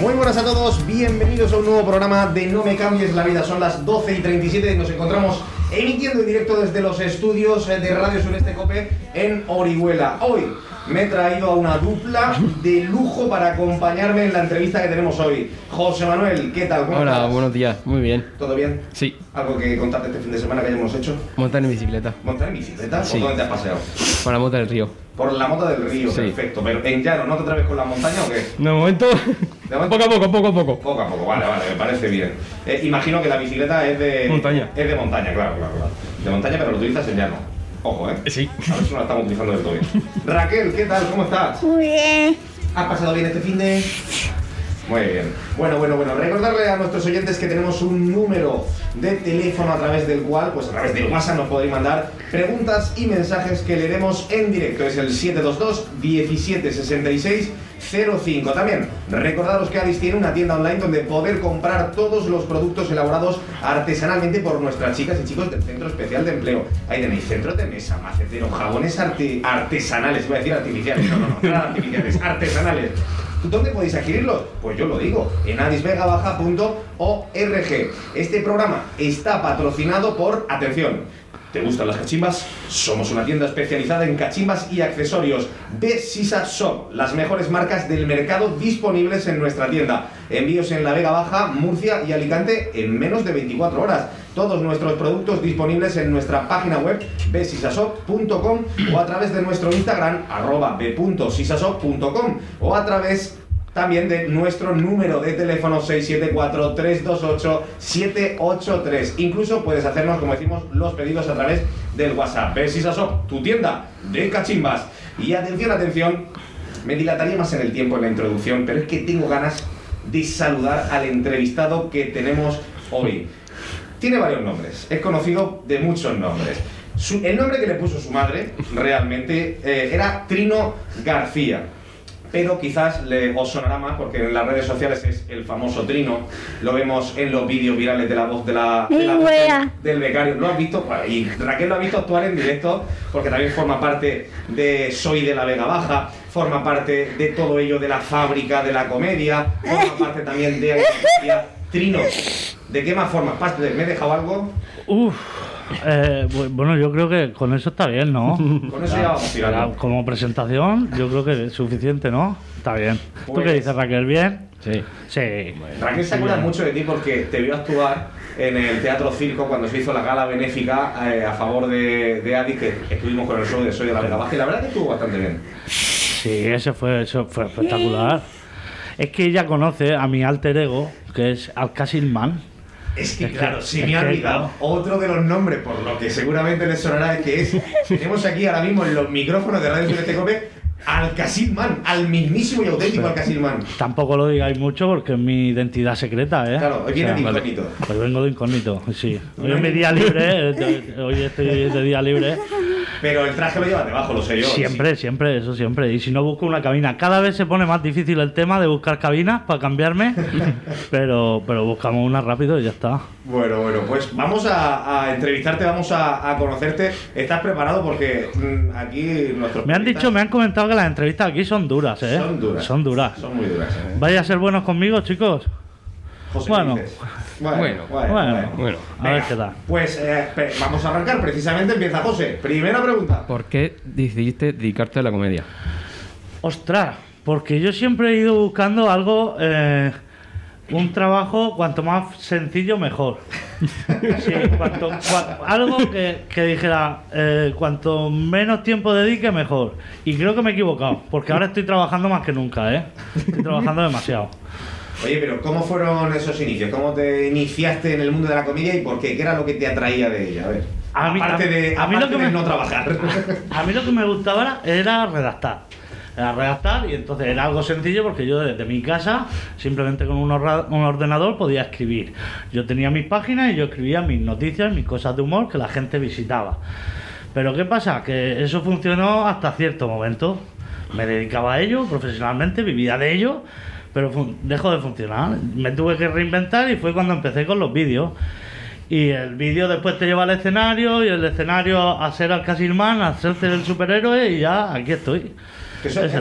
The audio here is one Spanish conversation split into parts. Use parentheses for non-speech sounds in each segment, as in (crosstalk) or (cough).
Muy buenas a todos, bienvenidos a un nuevo programa de No me cambies la vida. Son las 12 y 37 y nos encontramos emitiendo en directo desde los estudios de Radio Sureste Cope en Orihuela. Hoy me he traído a una dupla de lujo para acompañarme en la entrevista que tenemos hoy. José Manuel, ¿qué tal? ¿Cómo Hola, estás? buenos días, muy bien. ¿Todo bien? Sí, ¿Algo que contarte este fin de semana que hayamos hecho? montar en bicicleta. ¿Montar en bicicleta? Sí. ¿Por dónde te has paseado? Para la mota del río. Por la mota del río, Sí. perfecto. Pero en llano, ¿no te atreves con la montaña o qué? De momento- poco a poco, poco a poco. Poco a poco, vale, vale, me parece bien. Eh, imagino que la bicicleta es de. Montaña. Es de montaña, claro, claro, claro. De montaña, pero lo utilizas en llano. Ojo, eh. Sí. A ver si no la estamos utilizando del todo bien. Raquel, ¿qué tal? ¿Cómo estás? Muy bien. ¿Has pasado bien este fin de.? Muy bien. Bueno, bueno, bueno. Recordarle a nuestros oyentes que tenemos un número de teléfono a través del cual, pues a través del WhatsApp nos podéis mandar preguntas y mensajes que leeremos en directo. Es el 722 1766 05. También recordaros que Adis tiene una tienda online donde poder comprar todos los productos elaborados artesanalmente por nuestras chicas y chicos del Centro Especial de Empleo. Ahí tenéis centros de mesa, maceteros, jabones arte- artesanales, iba a decir artificiales, no, no, no, artificiales, (laughs) artesanales. ¿Dónde podéis adquirirlos? Pues yo lo digo, en adisvegabaja.org. Este programa está patrocinado por, atención, ¿te gustan las cachimbas? Somos una tienda especializada en cachimbas y accesorios. B Sisa Shop, las mejores marcas del mercado disponibles en nuestra tienda. Envíos en la Vega Baja, Murcia y Alicante en menos de 24 horas. Todos nuestros productos disponibles en nuestra página web besisasop.com o a través de nuestro Instagram arroba b.sisasop.com o a través también de nuestro número de teléfono 674-328-783. Incluso puedes hacernos, como decimos, los pedidos a través del WhatsApp. Besisasop, tu tienda de cachimbas. Y atención, atención, me dilataría más en el tiempo en la introducción, pero es que tengo ganas de saludar al entrevistado que tenemos hoy. Tiene varios nombres, es conocido de muchos nombres. Su- el nombre que le puso su madre realmente eh, era Trino García. Pero quizás le, os sonará más porque en las redes sociales es el famoso Trino. Lo vemos en los vídeos virales de la voz de la, de la voz del, del becario. ¿Lo has visto? Y Raquel lo ha visto actuar en directo porque también forma parte de Soy de la Vega Baja, forma parte de todo ello de la fábrica de la comedia, forma (laughs) parte también de Trino. ¿De qué más formas parte? ¿Me he dejado algo? Uf, eh, bu- bueno, yo creo que con eso está bien, ¿no? (laughs) Con eso ya vamos tirando. Como presentación, yo creo que es suficiente, ¿no? Está bien. ¿Tú Pues- qué dices, Raquel? ¿Bien? Sí. Sí. Raquel se acuerda mucho de ti porque te vio actuar en el Teatro Circo cuando se hizo la gala benéfica eh, a favor de, de Adi, que estuvimos con el show de Soy de la Vega Baja y la verdad que estuvo bastante bien. Sí, ese fue, eso fue espectacular. Es que ella conoce a mi alter ego, que es Alcacil Man. Es que claro, se es me ha olvidado otro de los nombres, por lo que seguramente les sonará es que es. Tenemos aquí ahora mismo en los micrófonos de Radio Sureste Cope al Casilman, al mismísimo y auténtico al Casilman. Tampoco lo digáis mucho porque es mi identidad secreta, ¿eh? Claro, hoy viene O sea, de incógnito. Hoy vengo de incógnito, sí. Hoy es mi día libre, ¿eh? hoy estoy de día libre. Pero el traje lo llevas debajo, lo sé yo. Siempre, siempre, eso siempre. Y si no busco una cabina, cada vez se pone más difícil el tema de buscar cabinas para cambiarme, (laughs) pero, pero buscamos una rápido y ya está. Bueno, bueno, pues vamos a, a entrevistarte, vamos a, a conocerte. ¿Estás preparado? Porque mm, aquí nuestros. Me han dicho, me han comentado que las entrevistas aquí son duras, ¿eh? Son duras. Son duras. Son muy duras. ¿eh? ¿Vais a ser buenos conmigo, chicos? José, Bueno. ¿qué dices? Bueno, Bueno, bueno, bueno. A ver qué tal. Pues eh, vamos a arrancar. Precisamente empieza José. Primera pregunta. ¿Por qué decidiste dedicarte a la comedia? Ostras, porque yo siempre he ido buscando algo, eh, un trabajo cuanto más sencillo mejor. (laughs) Sí, cuanto- cua- algo que, que dijera, eh, cuanto menos tiempo dedique mejor. Y creo que me he equivocado, porque ahora estoy trabajando más que nunca, ¿eh? Estoy trabajando demasiado. Oye, pero ¿cómo fueron esos inicios? ¿Cómo te iniciaste en el mundo de la comedia y por qué? ¿Qué era lo que te atraía de ella? A ver. A mí- aparte a- de, a mí lo que de me- no trabajar. (laughs) A mí lo que me gustaba era, era redactar. Era redactar y entonces era algo sencillo porque yo desde mi casa, simplemente con un, orra- un ordenador, podía escribir. Yo tenía mis páginas y yo escribía mis noticias, mis cosas de humor que la gente visitaba. Pero ¿qué pasa? Que eso funcionó hasta cierto momento. Me dedicaba a ello profesionalmente, vivía de ello, pero dejó de funcionar. Me tuve que reinventar y fue cuando empecé con los vídeos. Y el vídeo después te lleva al escenario y el escenario a ser al Casilman, a ser el superhéroe y ya aquí estoy. Que eso es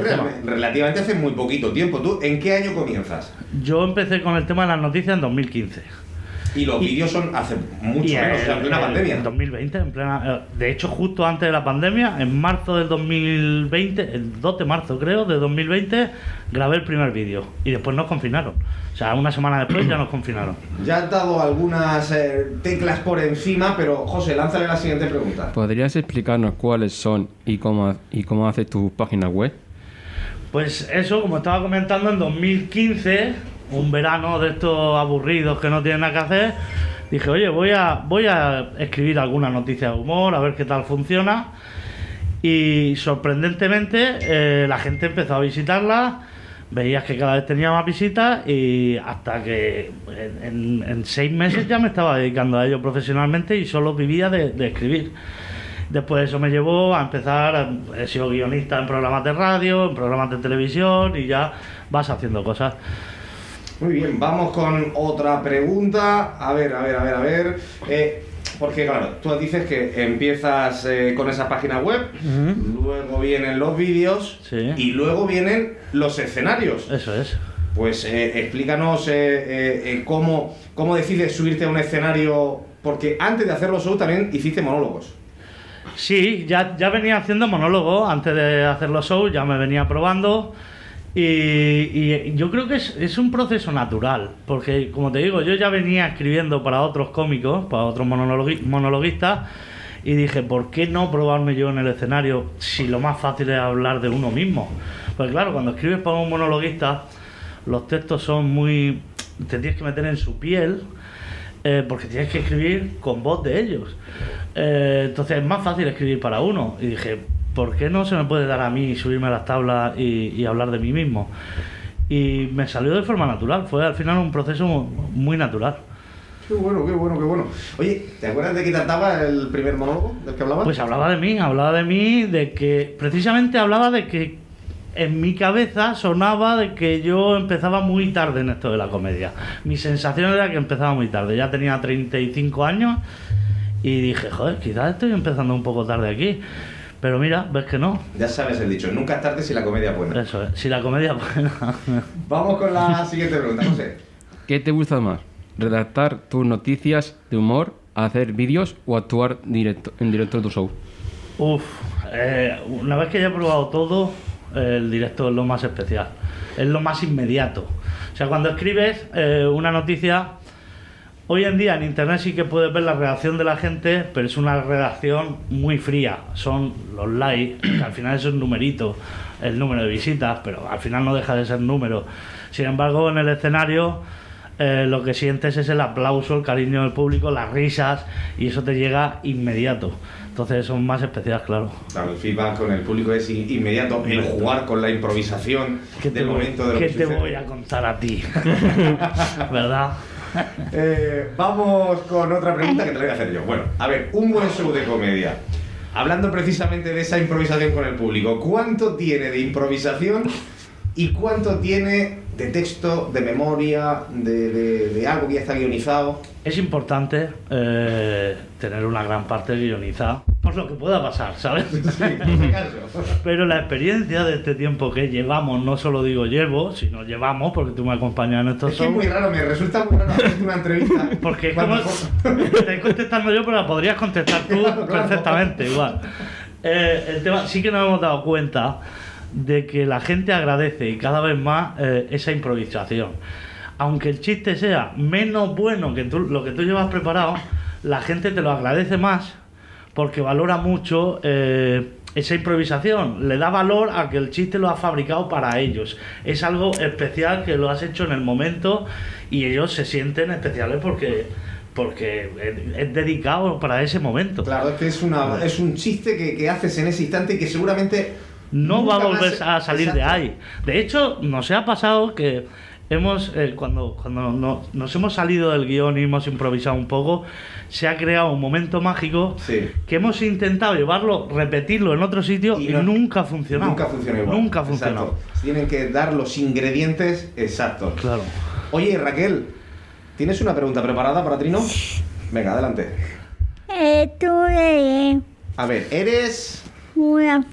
relativamente hace muy poquito tiempo. ¿Tú en qué año comienzas? Yo empecé con el tema de las noticias en 2015. Y los Y- vídeos son hace mucho Y menos, o sea, en plena en pandemia. En 2020, en plena, eh, de hecho, justo antes de la pandemia, en marzo del 2020, el 2 de marzo creo, de 2020, grabé el primer vídeo. Y después nos confinaron. O sea, una semana después ya nos confinaron. Ya has dado algunas eh, teclas por encima, pero José, lánzale la siguiente pregunta. ¿Podrías explicarnos cuáles son y cómo, y cómo haces tu página web? Pues eso, como estaba comentando, en 2015, un verano de estos aburridos que no tienen nada que hacer, dije, oye, voy a, voy a escribir alguna noticia de humor, a ver qué tal funciona. Y sorprendentemente eh, la gente empezó a visitarla, veías que cada vez tenía más visitas y hasta que en, en- seis meses ya me estaba dedicando a ello profesionalmente y solo vivía de, escribir. Después eso me llevó a empezar, he sido guionista en programas de radio, en programas de televisión y ya vas haciendo cosas. Muy bien, vamos con otra pregunta. A ver, a ver, a ver, a ver. Eh, porque claro, tú dices que empiezas eh, con esa página web, luego vienen los vídeos Sí. y luego vienen los escenarios. Eso es. Pues eh, explícanos eh, cómo, cómo decides subirte a un escenario, porque antes de hacer los shows también hiciste monólogos. Sí, ya, ya venía haciendo monólogo antes de hacer los shows, ya me venía probando. Y, yo creo que es, es un proceso natural, porque como te digo, yo ya venía escribiendo para otros cómicos, para otros monologui- monologuistas, y dije, ¿por qué no probarme yo en el escenario si lo más fácil es hablar de uno mismo? Pues claro, cuando escribes para un monologuista, los textos son muy... te tienes que meter en su piel, eh, porque tienes que escribir con voz de ellos. Eh, entonces es más fácil escribir para uno. Y dije, ¿por qué no se me puede dar a mí subirme a las tablas y, y hablar de mí mismo? Y me salió de forma natural, fue al final un proceso mu- muy natural. Qué bueno, qué bueno, qué bueno. Oye, ¿te acuerdas de qué trataba el primer monólogo del que hablabas? Pues hablaba de mí, hablaba de mí, de que precisamente hablaba de que en mi cabeza sonaba de que yo empezaba muy tarde en esto de la comedia. Mi sensación era que empezaba muy tarde, ya tenía 35 años y dije, joder, quizás estoy empezando un poco tarde aquí. Pero mira, ves que no. Ya sabes el dicho, nunca es tarde si la comedia es buena. Eso es, si la comedia es buena. (laughs) Vamos con la siguiente pregunta, José. ¿Qué te gusta más? ¿Redactar tus noticias de humor, hacer vídeos o actuar directo, en directo en tu show? Uf, eh, una vez que ya he probado todo, el directo es lo más especial, es lo más inmediato. O sea, cuando escribes eh, una noticia, hoy en día en internet sí que puedes ver la reacción de la gente, pero es una redacción muy fría. Son los likes, (clears throat) que al final es un numerito, el número de visitas, pero al final no deja de ser número. Sin embargo, en el escenario eh, lo que sientes es el aplauso, el cariño del público, las risas, y eso te llega inmediato. Entonces son más especiales, claro. Claro, el feedback con el público es in- inmediato. El jugar con la improvisación ¿Qué te, del momento de lo qué que te sucede. voy a contar a ti? (laughs) (laughs) ¿Verdad? (laughs) Eh, vamos con otra pregunta que te la voy a hacer yo. Bueno, a ver, un buen show de comedia. Hablando precisamente de esa improvisación con el público, ¿cuánto tiene de improvisación y cuánto tiene de texto, de memoria, de, algo que ya está guionizado? Es importante eh, tener una gran parte guionizada, por lo que pueda pasar, ¿sabes? Sí, caso. Pero la experiencia de este tiempo que llevamos, no solo digo llevo, sino llevamos, porque tú me acompañas en estos Es que es muy raro, me resulta muy raro hacerte una entrevista. (laughs) Porque es como. Estoy contestando yo, pero la podrías contestar tú Claro, (laughs) claro. perfectamente, igual. Eh, el tema, sí que nos hemos dado cuenta de que la gente agradece y cada vez más eh, esa improvisación. Aunque el chiste sea menos bueno que tú, lo que tú llevas preparado, la gente te lo agradece más porque valora mucho eh, esa improvisación. Le da valor a que el chiste lo has fabricado para ellos. Es algo especial que lo has hecho en el momento y ellos se sienten especiales porque porque es, dedicado para ese momento. Claro, es que es, una, es un chiste que, que haces en ese instante y que seguramente no va a volver a salir de ahí. De hecho, nos ha pasado que hemos eh, cuando cuando no- nos hemos salido del guion y hemos improvisado un poco, se ha creado un momento mágico Sí. que hemos intentado llevarlo, repetirlo en otro sitio y, nunca ha funcionado. Nunca funciona igual. Nunca ha funcionado. Exacto. Tienen que dar los ingredientes exactos. Claro. Oye, Raquel, ¿tienes una pregunta preparada para Trino? Venga, adelante. Eh, tuve A ver, eres una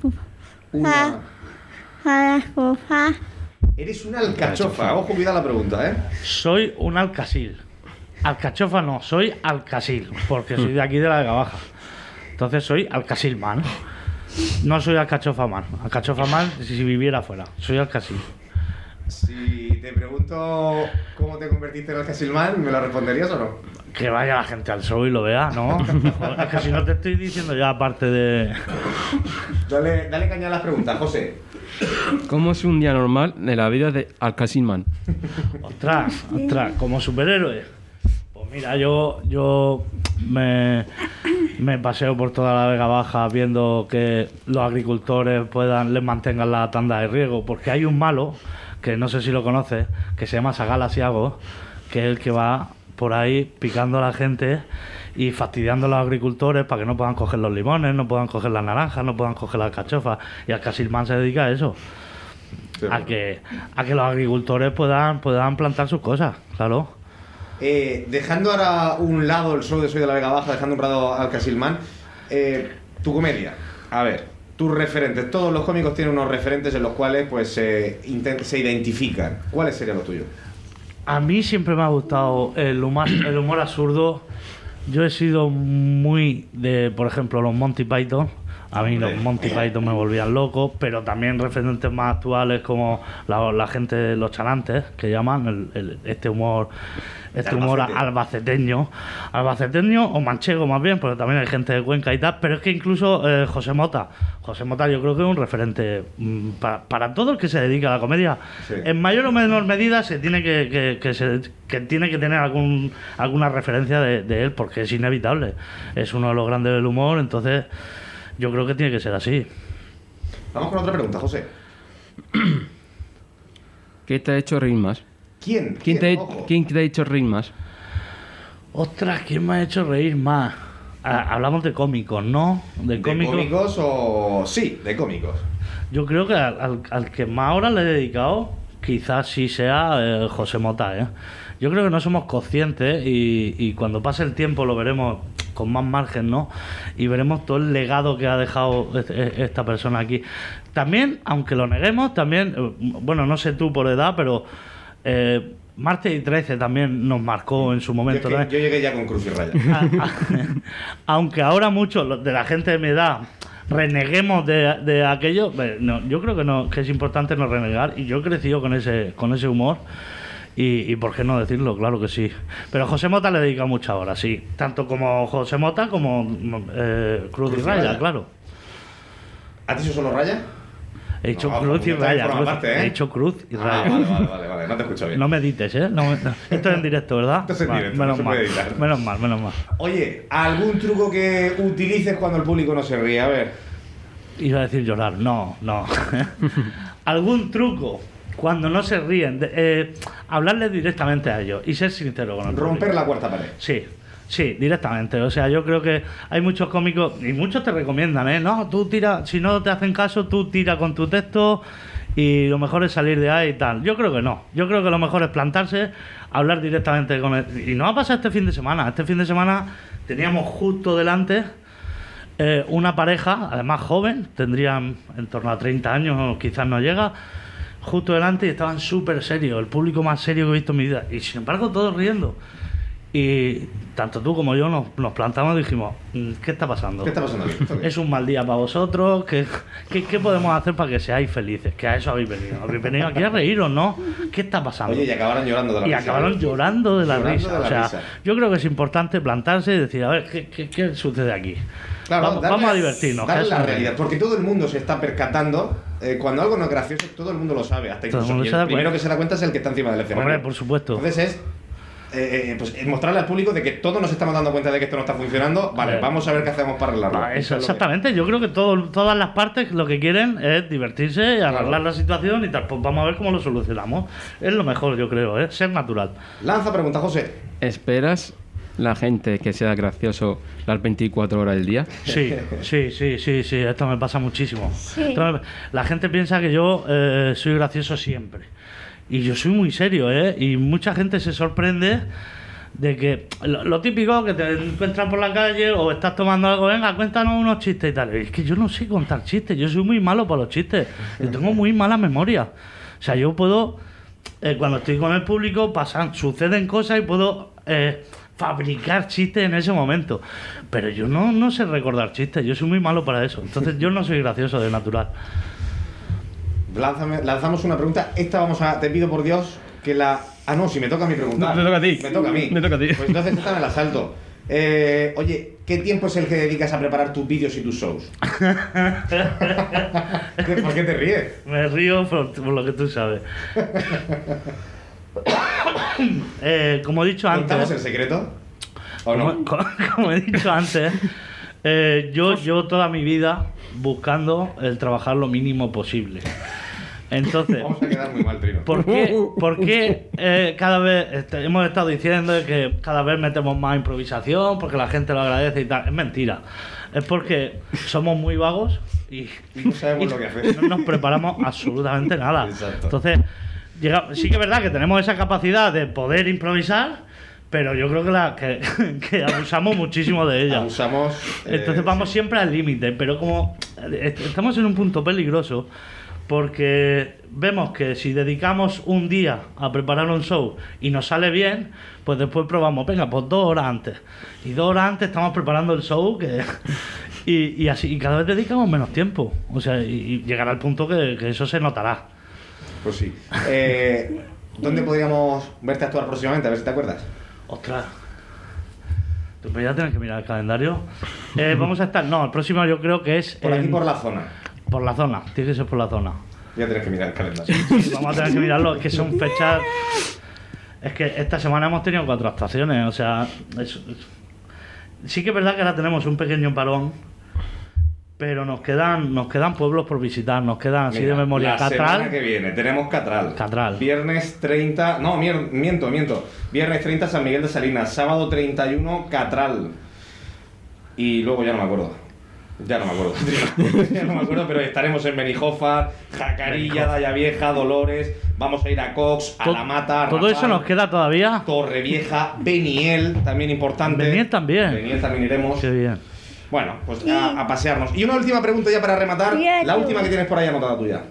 una... a la sofá. Eres una alcachofa. Ojo, cuidado la pregunta, ¿eh? Soy un alcasil. Alcachofa no, soy alcasil, porque soy de aquí de la Vega Baja. Entonces soy alcasil man. No soy alcachofa man. Alcachofa man si viviera fuera. Soy alcasil. Si te pregunto cómo te convertiste en alcasilman, ¿me lo responderías o no? Que vaya la gente al show y lo vea, ¿no? (laughs) Es que si no te estoy diciendo ya aparte de... Dale, dale caña a las preguntas, José. ¿Cómo es un día normal de la vida de Alcasilman? Ostras, ostras, como superhéroe. Pues mira, yo, yo me, me paseo por toda la Vega Baja viendo que los agricultores puedan, les mantengan la tanda de riego, porque hay un malo, que no sé si lo conoces, que se llama Sagala Siago, que es el que va por ahí picando a la gente y fastidiando a los agricultores para que no puedan coger los limones, no puedan coger las naranjas, no puedan coger las cachofas. Y al Casilman se dedica a eso a que, a que los agricultores puedan, puedan plantar sus cosas, claro. Eh, dejando ahora a un lado el show de Soy de la Vega Baja, dejando un lado al Casilman, eh, tu comedia. A ver, tus referentes. Todos los cómicos tienen unos referentes en los cuales pues se intent- se identifican. ¿Cuáles serían los tuyos? A mí siempre me ha gustado el humor, el humor absurdo. Yo he sido muy de, por ejemplo, los Monty Python. A mí los Monty Python me volvían locos, pero también referentes más actuales como la, la gente de los chalantes, que llaman el- el- este humor este humor Albacete. albaceteño, albaceteño o manchego más bien, porque también hay gente de Cuenca y tal, pero es que incluso eh, José Mota, José Mota yo creo que es un referente mm, para, para todo el que se dedica a la comedia. Sí. En mayor o menor medida se tiene que, que, que se- que tiene que tener algún, alguna referencia de, de él, porque es inevitable. Es uno de los grandes del humor, entonces yo creo que tiene que ser así. Vamos con otra pregunta, José. (clears throat) ¿Qué te ha hecho reír más? ¿Quién? ¿Quién te, Ojo. ¿quién te ha hecho reír más? Ostras, ¿quién me ha hecho reír más? Ah, hablamos de cómicos, ¿no? De ¿De cómicos. cómicos o...? Sí, de cómicos. Yo creo que al, al- al que más horas le he dedicado, quizás sí sea eh, José Mota. ¿eh? Yo creo que no somos conscientes y, y cuando pase el tiempo lo veremos con más margen, ¿no? Y veremos todo el legado que ha dejado este- esta persona aquí. También, aunque lo neguemos, también, eh, bueno, no sé tú por edad, pero eh, Martes y 13 también nos marcó en su Yo, momento. es que yo llegué ya con cruz y raya. A- a- (laughs) aunque ahora muchos de la gente de mi edad reneguemos de, de aquello, no, yo creo que no que es importante no renegar y yo he crecido con ese con ese humor y, y por qué no decirlo, claro que sí. Pero José Mota le dedica muchas horas, sí, tanto como José Mota como eh, Cruz, Cruz y Raya, Raya. claro. ¿A ti eso solo raya? He hecho No, Cruz y Raya, Cruz- parte, ¿eh? he hecho Cruz y Ah, Raya. vale, vale, vale, vale, no te escucho bien. No me edites, ¿eh? No. Esto es en directo, ¿verdad? Esto es en directo, no menos se mal, puede menos mal, menos mal. Oye, ¿algún truco que utilices cuando el público no se ríe? A ver. Iba a decir llorar, no, no. (laughs) ¿Algún truco? Cuando no se ríen, de- eh, hablarles directamente a ellos y ser sincero con el Romper público. la cuarta pared. Sí, sí, directamente. O sea, yo creo que hay muchos cómicos y muchos te recomiendan, ¿eh? No, tú tira, si no te hacen caso, tú tira con tu texto y lo mejor es salir de ahí y tal. Yo creo que no. Yo creo que lo mejor es plantarse, hablar directamente con él. Y no va a pasar este fin de semana. Este fin de semana teníamos justo delante eh, una pareja, además joven, tendrían en torno a 30 años, quizás no llega, justo delante y estaban súper serios, el público más serio que he visto en mi vida. Y sin embargo, todos riendo. Y tanto tú como yo nos, nos plantamos y dijimos, "Mm, ¿qué está pasando? ¿Qué está pasando. ¿Es un mal día para vosotros? ¿Qué, qué, qué podemos hacer para que seáis felices? Que a eso habéis venido. Habéis venido aquí a reíros, ¿no? ¿Qué está pasando? Oye, y acabaron llorando de la y risa. acabaron llorando de la Llorando risa. de la o sea, risa. yo creo que es importante plantarse y decir, a ver, ¿qué, qué, qué sucede aquí? Claro, vamos, darle- vamos a divertirnos. darle la realidad, porque todo el mundo se está percatando. eh, cuando algo no es gracioso, todo el mundo lo sabe. Hasta el incluso y el da primero que se da cuenta es el que está encima del escenario. Hombre, por supuesto. Entonces es eh, eh, pues, eh, mostrarle al público de que todos nos estamos dando cuenta de que esto no está funcionando. Vale, vamos a ver qué hacemos para arreglarlo. Ah, Eso que- exactamente, yo creo que todo, todas las partes lo que quieren es divertirse, arreglar Claro. la situación y tal. Pues vamos a ver cómo lo solucionamos. Es lo mejor, yo creo, ¿eh? ser natural. Lanza pregunta, José. ¿Esperas la gente que sea gracioso las 24 horas del día? Sí, sí, sí, sí, sí, esto me pasa muchísimo. Sí. Me- La gente piensa que yo eh, soy gracioso siempre. Y yo soy muy serio, ¿eh? Y mucha gente se sorprende de que lo, lo típico que te encuentras por la calle o estás tomando algo, venga, cuéntanos unos chistes y tal. Es que yo no sé contar chistes, yo soy muy malo para los chistes. Yo tengo muy mala memoria. O sea, yo puedo, eh, cuando estoy con el público, pasan, suceden cosas y puedo eh, fabricar chistes en ese momento. Pero yo no, no sé recordar chistes, yo soy muy malo para eso. Entonces yo no soy gracioso de natural. Lánzame- lanzamos una pregunta. Esta vamos a. Te pido por Dios que la. Ah, no, si me toca a mí preguntar. No, te toca a ti. Me toca a mí. Me toca a ti. Pues entonces está en el asalto. Eh, oye, ¿qué tiempo es el que dedicas a preparar tus vídeos y tus shows? (laughs) ¿Por qué te ríes? Me río por, por lo que tú sabes. (coughs) Eh, como he dicho ¿Contamos el antes, secreto? ¿O no? como, como- (laughs) como he dicho antes, eh, yo llevo toda mi vida buscando el trabajar lo mínimo posible. Entonces, Vamos a quedar muy mal, Trino. ¿Por qué, (laughs) por qué, eh, cada vez este, hemos estado diciendo que cada vez metemos más improvisación porque la gente lo agradece y tal? Es mentira. Es porque somos muy vagos y, No sabemos lo que hacer. no nos preparamos absolutamente nada. Exacto. Entonces, llega- sí que es verdad que tenemos esa capacidad de poder improvisar, pero yo creo que, la, que, (laughs) que abusamos muchísimo de ella. Usamos. eh, Entonces vamos siempre al límite, pero como est- estamos en un punto peligroso, porque vemos que si dedicamos un día a preparar un show y nos sale bien, pues después probamos, venga, pues dos horas antes. Y dos horas antes estamos preparando el show que, (laughs) y, y así, y cada vez dedicamos menos tiempo. O sea, y, y llegará el punto que, que eso se notará. Pues sí. Eh, ¿Dónde podríamos verte actuar próximamente? A ver si te acuerdas. Ostras. Pues ya tienes que mirar el calendario. Eh, vamos a estar, no, el próximo yo creo que es Por aquí, en- por la zona. Por la zona, tiene que ser por la zona. Ya tienes que mirar el calendario. (laughs) Sí, vamos a tener que mirarlo, es que son fechas. Es que esta semana hemos tenido cuatro actuaciones, o sea. es- es- Sí que es verdad que ahora tenemos un pequeño parón, pero nos quedan, nos quedan pueblos por visitar, nos quedan así Mira, de memoria. La semana que viene tenemos Catral. Catral. Viernes 30. No, miento, miento. Viernes 30 San Miguel de Salinas. Sábado 31 Catral. Y luego ya no me acuerdo. Ya no me acuerdo. (laughs) ya no me acuerdo, pero estaremos en Benijofa, Jacarilla, Daya Vieja, Dolores. Vamos a ir a Cox, a La Mata. todo eso Rafal, nos queda todavía. Torrevieja, Beniel, también importante. Beniel también. Beniel también iremos. Qué bien. Bueno, pues a, a pasearnos. Y una última pregunta ya para rematar. La última que tienes por ahí anotada tuya.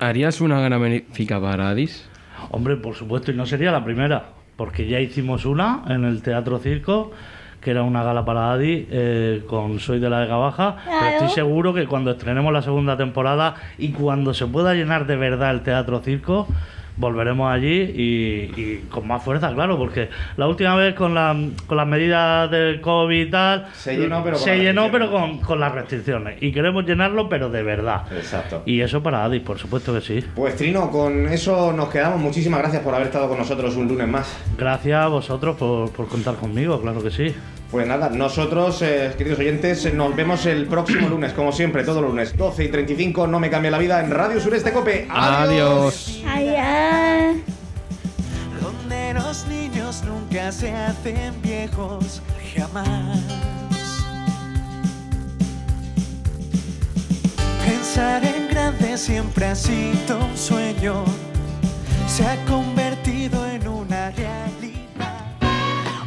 ¿Harías una gana benéfica para Adis? Hombre, por supuesto, y no sería la primera, porque ya hicimos una en el Teatro Circo, que era una gala para Adi eh, con Soy de la Vega Baja. Pero estoy seguro que cuando estrenemos la segunda temporada y cuando se pueda llenar de verdad el Teatro Circo, volveremos allí y, y con más fuerza, claro, porque la última vez con, la- con las medidas del COVID y tal, Se llenó, pero con se las llenó, restricciones. pero con, con las restricciones. Y queremos llenarlo, pero de verdad. Exacto. Y eso para Adi, por supuesto que sí. Pues Trino, con eso nos quedamos. Muchísimas gracias por haber estado con nosotros un lunes más. Gracias a vosotros por, por contar conmigo, claro que sí. Pues nada, nosotros, eh, queridos oyentes, nos vemos el próximo (clears throat) lunes, como siempre, todo lunes, 12 y 35, no me cambia la vida en Radio Sureste Cope. Adiós. Donde los niños nunca se hacen viejos jamás. Pensar en grande siempre ha sido un sueño, se ha